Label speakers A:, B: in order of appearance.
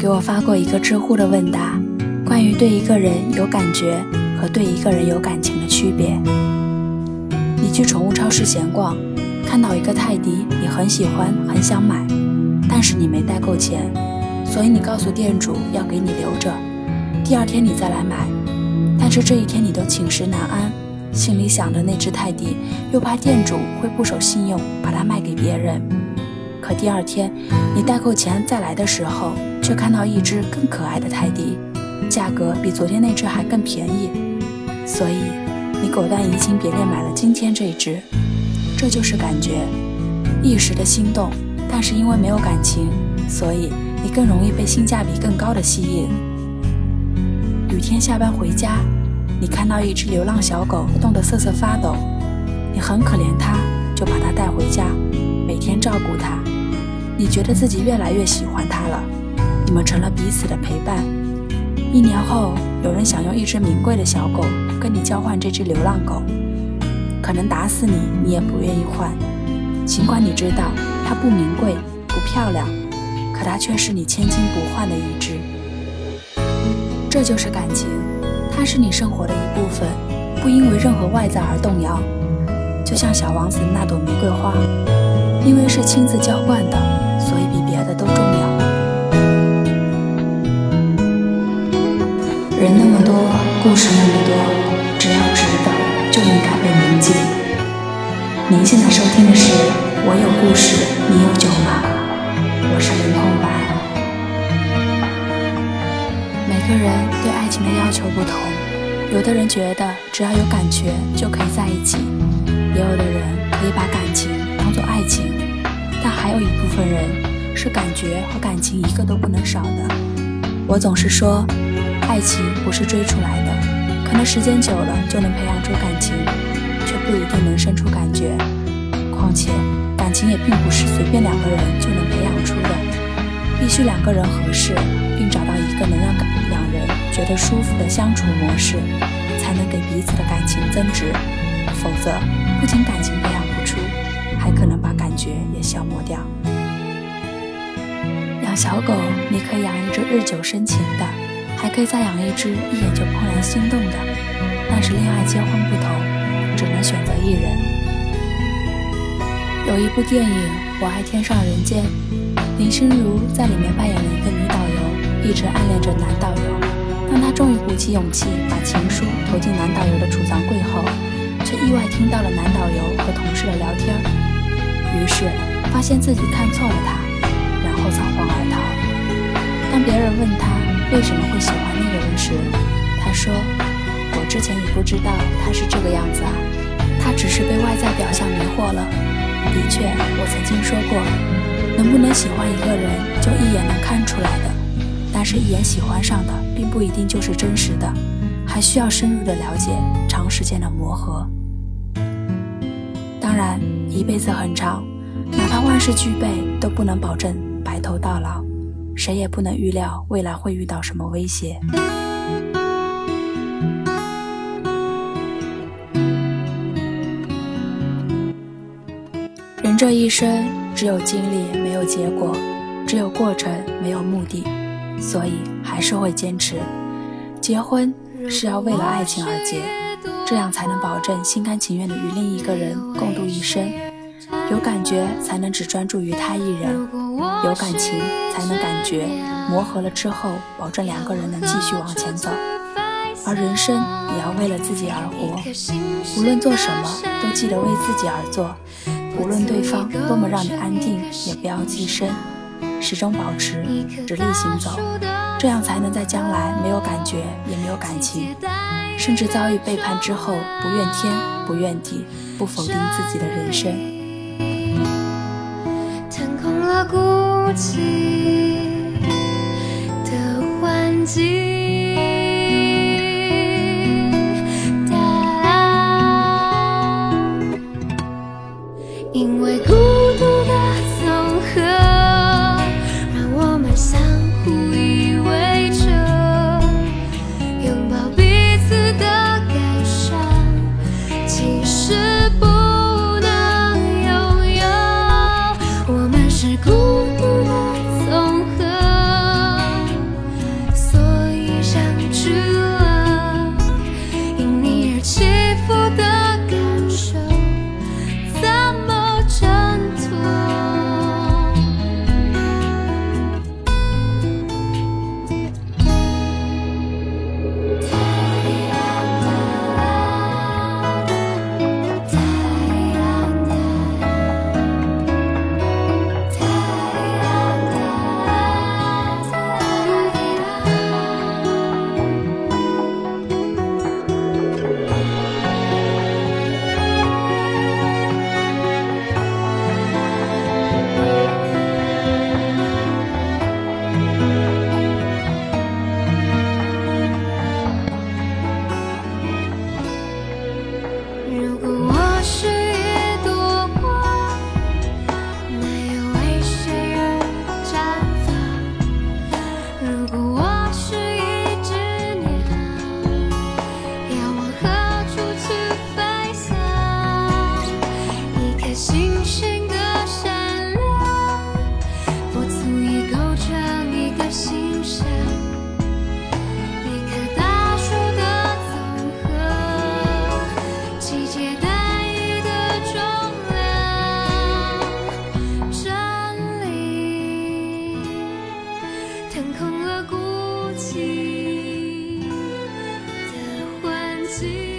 A: 给我发过一个知乎的问答，关于对一个人有感觉和对一个人有感情的区别。你去宠物超市闲逛，看到一个泰迪，你很喜欢，很想买，但是你没带够钱，所以你告诉店主要给你留着，第二天你再来买。但是这一天你都寝食难安，心里想着那只泰迪，又怕店主会不守信用，把它卖给别人。可第二天你带够钱再来的时候，却看到一只更可爱的泰迪，价格比昨天那只还更便宜，所以。你果断移情别恋，买了今天这一只，这就是感觉，一时的心动，但是因为没有感情，所以你更容易被性价比更高的吸引。雨天下班回家，你看到一只流浪小狗冻得瑟瑟发抖，你很可怜它，就把它带回家，每天照顾它，你觉得自己越来越喜欢它了，你们成了彼此的陪伴。一年后，有人想用一只名贵的小狗跟你交换这只流浪狗，可能打死你，你也不愿意换。尽管你知道它不名贵、不漂亮，可它却是你千金不换的一只。这就是感情，它是你生活的一部分，不因为任何外在而动摇。就像小王子那朵玫瑰花，因为是亲自浇灌的，所以比别的都重要。故事那么多，只要值得，就应该被铭记。您现在收听的是《我有故事，你有酒吗》？我是林空白。每个人对爱情的要求不同，有的人觉得只要有感觉就可以在一起，也有的人可以把感情当做爱情，但还有一部分人是感觉和感情一个都不能少的。我总是说。爱情不是追出来的，可能时间久了就能培养出感情，却不一定能生出感觉。况且，感情也并不是随便两个人就能培养出的，必须两个人合适，并找到一个能让两人觉得舒服的相处模式，才能给彼此的感情增值。否则，不仅感情培养不出，还可能把感觉也消磨掉。养小狗，你可以养一只日久生情的。可以再养一只一眼就怦然心动的，但是恋爱结婚不同，只能选择一人。有一部电影《我爱天上人间》，林心如在里面扮演了一个女导游，一直暗恋着男导游。当她终于鼓起勇气把情书投进男导游的储藏柜后，却意外听到了男导游和同事的聊天，于是发现自己看错了他，然后仓皇而逃。当别人问他。为什么会喜欢那个人时，他说：“我之前也不知道他是这个样子啊，他只是被外在表象迷惑了。的确，我曾经说过，能不能喜欢一个人就一眼能看出来的，但是，一眼喜欢上的并不一定就是真实的，还需要深入的了解，长时间的磨合。当然，一辈子很长，哪怕万事俱备，都不能保证白头到老。”谁也不能预料未来会遇到什么威胁。人这一生只有经历没有结果，只有过程没有目的，所以还是会坚持。结婚是要为了爱情而结，这样才能保证心甘情愿的与另一个人共度一生。有感觉才能只专注于他一人。有感情才能感觉，磨合了之后，保证两个人能继续往前走。而人生也要为了自己而活，无论做什么都记得为自己而做。无论对方多么让你安定，也不要寄生，始终保持直立行走，这样才能在将来没有感觉也没有感情，甚至遭遇背叛之后，不怨天不怨地，不否定自己的人生。
B: 孤寂的环境。see